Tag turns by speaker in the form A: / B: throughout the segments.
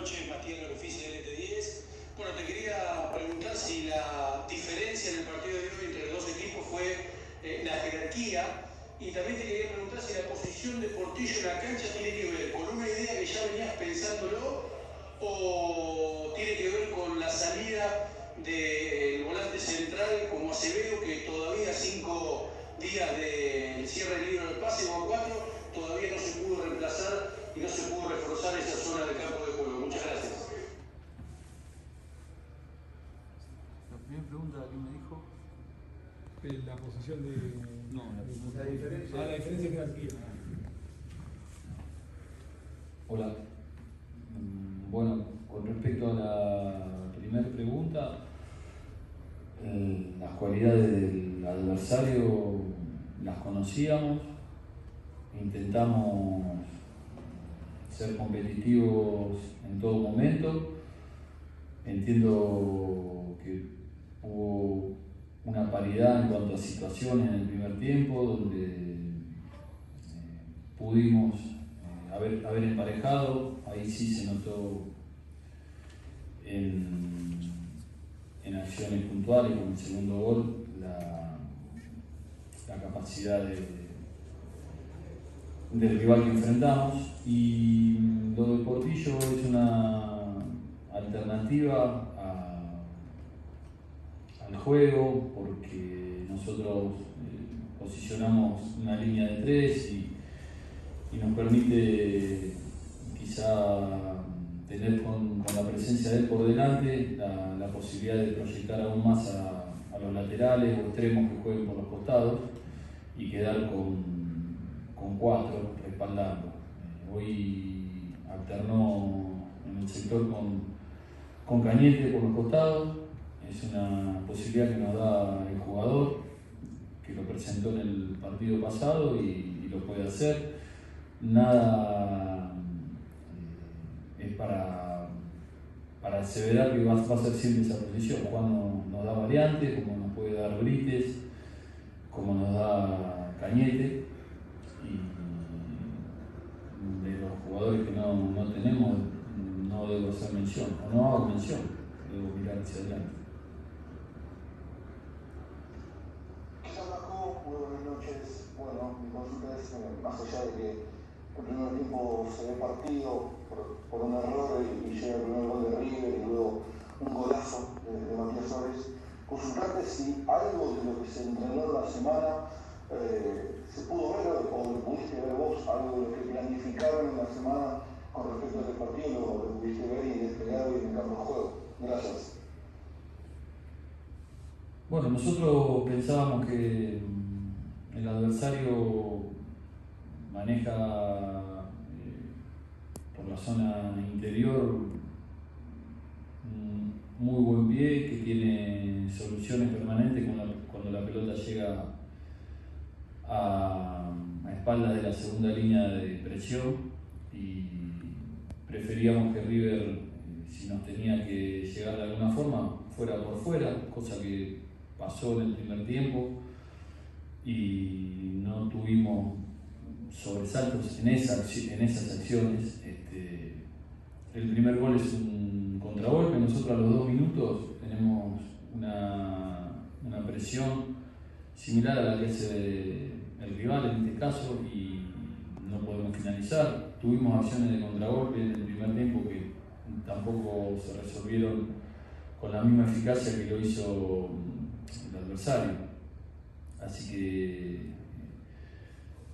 A: noches, Matías Oficio de LT10. Bueno, te quería preguntar si la diferencia en el partido de hoy entre los dos equipos fue eh, la jerarquía y también te quería preguntar si la posición de Portillo en la cancha tiene que ver con una idea que ya venías pensándolo o tiene que ver con la salida del volante central como Acevedo que todavía cinco días del cierre del libro del pase o cuatro todavía no se pudo reemplazar y no se pudo reforzar esa zona del campo de juego. Muchas gracias.
B: La primera pregunta que me dijo.
C: Eh, La posición de.
B: No, la,
C: La diferencia. Ah, la diferencia de jerarquía.
D: Hola. Mm, Bueno, con respecto a la primera pregunta, eh, las cualidades del adversario las conocíamos, intentamos ser competitivos en todo momento. Entiendo que hubo una paridad en cuanto a situaciones en el primer tiempo, donde eh, pudimos eh, haber, haber emparejado, ahí sí se notó en, acciones puntuales, como el segundo gol, la, capacidad de, del rival que enfrentamos. Y lo del Portillo es una alternativa al juego porque nosotros eh, posicionamos una línea de tres y, nos permite quizá tener con, la presencia de él por delante la, posibilidad de proyectar aún más a, a los laterales o extremos que jueguen por los costados y quedar con, con cuatro respaldando. Eh, hoy alternó en el sector con, con Cañete por los costados, es una posibilidad que nos da el jugador, que lo presentó en el partido pasado y, lo puede hacer. Nada eh, es para, para aseverar que va, va a ser siempre esa posición. Juan no- nos da variantes, como nos puede dar Brites, como nos da Cañete. Y de los jugadores que no, no tenemos, no debo hacer mención, o no hago mención, debo mirar hacia adelante.
E: Quizás Marco, muy buenas noches. Bueno, mi consulta es, eh, más allá de que el primer tiempo se ve partido por, por un error y, y llega el primer gol de River y luego un golazo de, Matías Suárez, consultarte si algo de lo que se entrenó en la semana eh, se pudo ver o, lo pudiste ver vos, algo de lo que planificaron en la semana con respecto a este partido, lo, lo pudiste ver y desplegar hoy en el campo de juego. Gracias.
D: Bueno, nosotros pensábamos que mm, el adversario maneja eh, por la zona interior un muy buen pie, que tiene soluciones permanentes cuando la, pelota llega a, a espaldas de la segunda línea de presión. Y preferíamos que River, eh, si nos tenía que llegar de alguna forma, fuera por fuera, cosa que pasó en el primer tiempo. Y no tuvimos sobresaltos en, esa, acci- en esas acciones. Este, el primer gol es un contragolpe, nosotros a los dos minutos tenemos una, una presión similar a la que hace el rival en este caso y no podemos finalizar. Tuvimos acciones de contragolpe en el primer tiempo que tampoco se resolvieron con la misma eficacia que lo hizo el adversario. Así que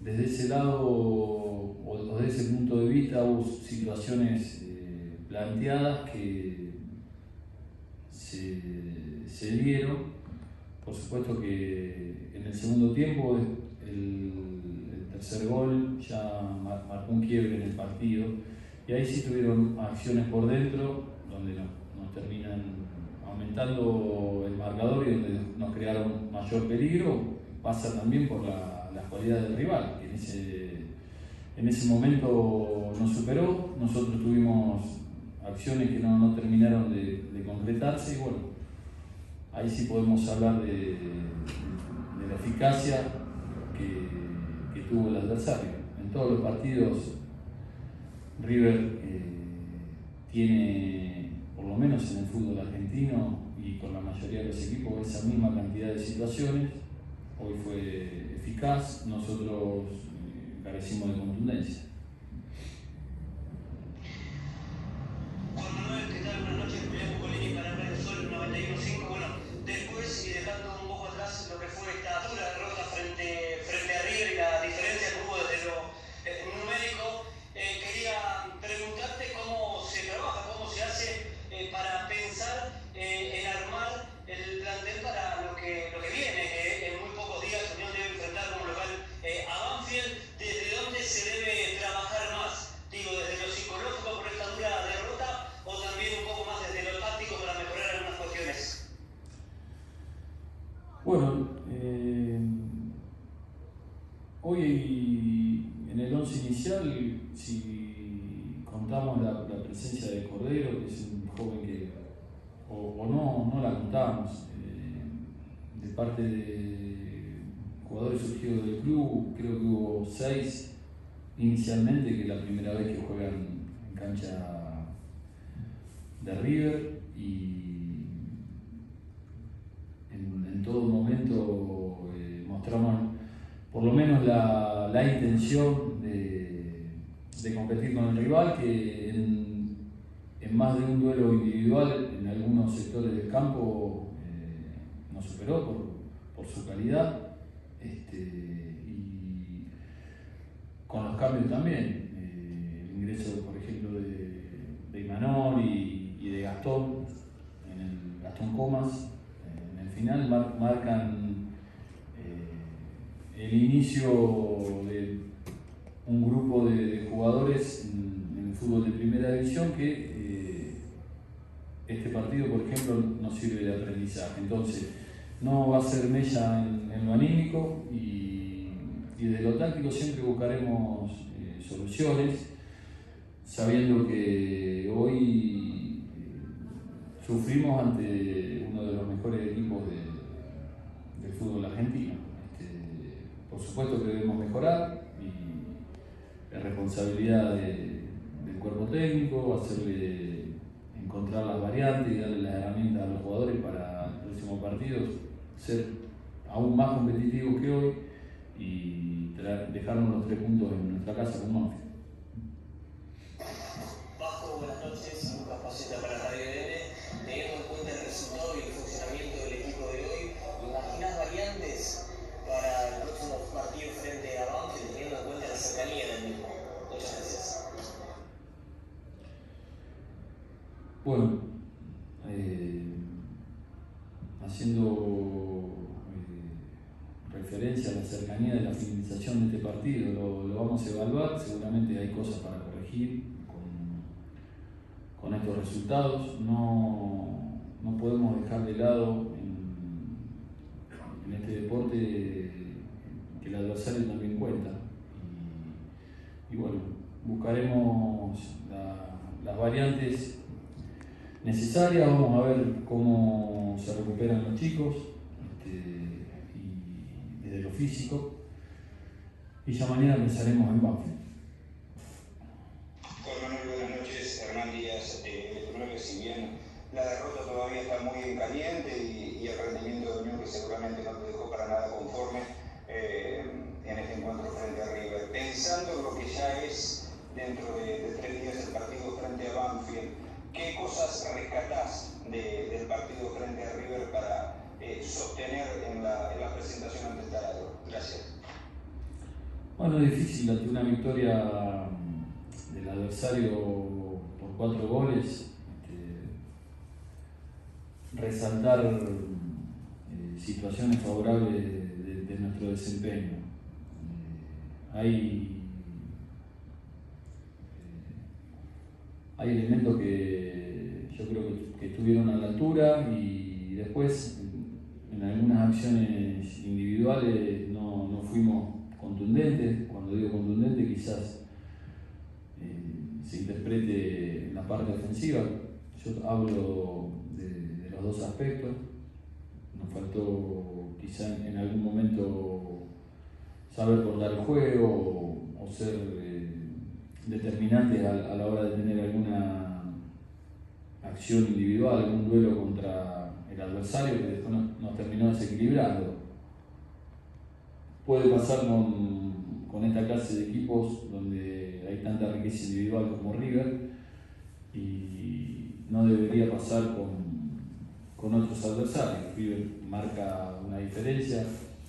D: desde ese lado o desde ese punto de vista hubo situaciones eh, planteadas que se, se dieron. Por supuesto que en el segundo tiempo el, el tercer gol ya mar- marcó un quiebre en el partido y ahí sí tuvieron acciones por dentro donde nos, nos terminan aumentando el marcador y donde nos crearon mayor peligro. Pasa también por la, las cualidades del rival, que en ese, en ese momento nos superó, nosotros tuvimos acciones que no, no terminaron de, de concretarse y bueno, ahí sí podemos hablar de, de la eficacia que, que tuvo el adversario. En todos los partidos River eh, tiene, por lo menos en el fútbol argentino y con la mayoría de los equipos, esa misma cantidad de situaciones. Hoy fue nosotros eh, carecimos de contundencia. Inicial, si contamos la, presencia de Cordero, que es un joven que, o, no, no la contamos, eh, de parte de jugadores surgidos del club, creo que hubo seis inicialmente, que es la primera vez que juegan en cancha de River, y en todo momento eh, mostramos por lo menos la, intención de, competir con el rival, que en, más de un duelo individual en algunos sectores del campo eh, nos superó por, su calidad. Este, y con los cambios también, eh, el ingreso por ejemplo de, de Imanol y, de Gastón, en el Gastón Comas, final marcan eh, el inicio de un grupo de, jugadores en, el fútbol de que eh, este partido, por ejemplo, nos sirve de aprendizaje. Entonces, no va a ser mella en, lo anímico y, y, desde lo táctico siempre buscaremos eh, soluciones, sabiendo que hoy sufrimos ante uno de los mejores equipos del fútbol argentino. Este, por supuesto que debemos mejorar y es responsabilidad del cuerpo técnico hacerle encontrar las variantes y darle las herramientas a los jugadores para el próximo partido ser aún más competitivos que hoy y dejarnos los tres puntos en nuestra casa con Manfred.
F: Bajo, buenas noches, Lucas para Radio teniendo en cuenta el resultado y el funcionamiento del equipo de hoy, ¿imaginas variantes para el próximo partido frente a Banfield teniendo en cuenta la cercanía del mismo? Muchas gracias.
D: Bueno, eh, haciendo eh, referencia a la cercanía de la finalización de este partido, lo, vamos a evaluar, seguramente hay cosas para corregir con estos resultados. No, no podemos dejar de lado en, este deporte que el adversario también cuenta. Y, bueno, buscaremos las variantes necesarias, vamos a ver cómo se recuperan los chicos este, y desde lo físico. Y ya mañana pensaremos en Banfield.
G: la derrota todavía está muy en caliente y, el rendimiento de Unión que seguramente no te dejó para nada conforme eh, en este encuentro frente a River. Pensando en lo que ya es dentro de, tres días el partido frente a Banfield, ¿qué cosas rescatás del partido frente a River para eh, sostener en la, presentación ante el Taladro? Gracias.
D: Bueno, es difícil ante una victoria del adversario por cuatro goles resaltar eh, situaciones favorables de, nuestro desempeño. Eh, hay, eh, hay elementos que yo creo que, estuvieron a la altura y después en algunas acciones individuales no, no fuimos contundentes. Cuando digo contundente quizás se interprete en la parte ofensiva. Yo hablo dos aspectos. Nos faltó quizá en algún momento saber cortar el juego o, ser eh, determinantes a, la hora de tener alguna acción individual, un duelo contra el adversario que después nos, terminó desequilibrando. Puede pasar con, con, esta clase de equipos donde hay tanta riqueza individual como River y no debería pasar con, con otros adversarios. River marca una diferencia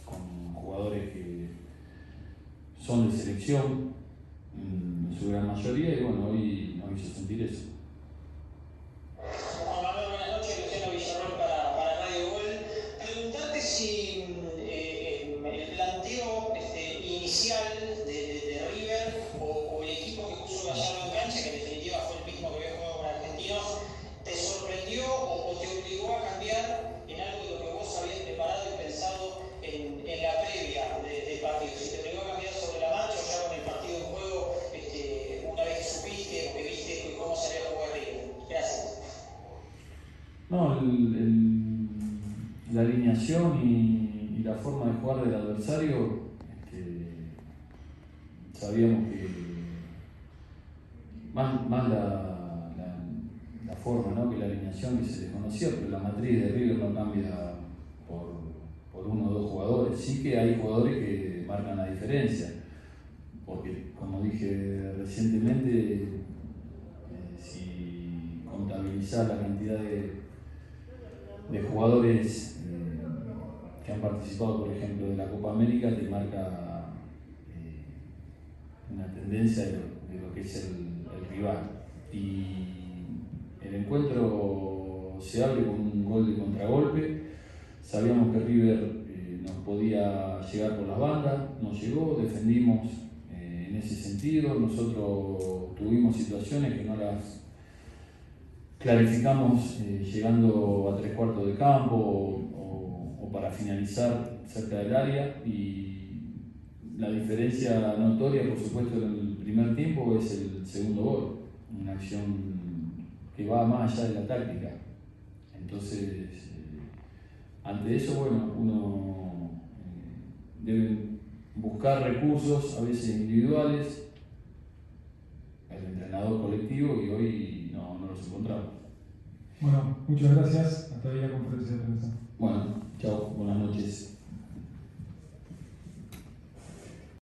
D: con jugadores que son de selección en su gran mayoría y bueno, hoy nos hizo sentir eso. La alineación y, la forma de jugar del adversario, este, sabíamos que más, la, forma ¿no? que la alineación que se desconocía, pero la matriz de River no cambia por, uno o dos jugadores. Sí que hay jugadores que marcan la diferencia, porque como dije recientemente, eh, si contabilizar la cantidad de de jugadores que han participado, por ejemplo, de la Copa América, te marca eh, una tendencia de lo, que es el, rival. Y el encuentro se abre con un gol de contragolpe. Sabíamos que River eh, nos podía llegar por las bandas, nos llegó, defendimos en ese sentido. Nosotros tuvimos situaciones que no las clarificamos eh, llegando a tres cuartos de campo para finalizar cerca del área y la diferencia notoria por supuesto en el primer tiempo es el segundo gol, una acción que va más allá de la táctica. Entonces, eh, ante eso, bueno, uno eh, debe buscar recursos, a veces individuales, el entrenador colectivo y hoy no, no los encontramos.
C: Bueno, muchas gracias. Hasta ahí la conferencia de prensa.
D: Bueno, chao, buenas noches.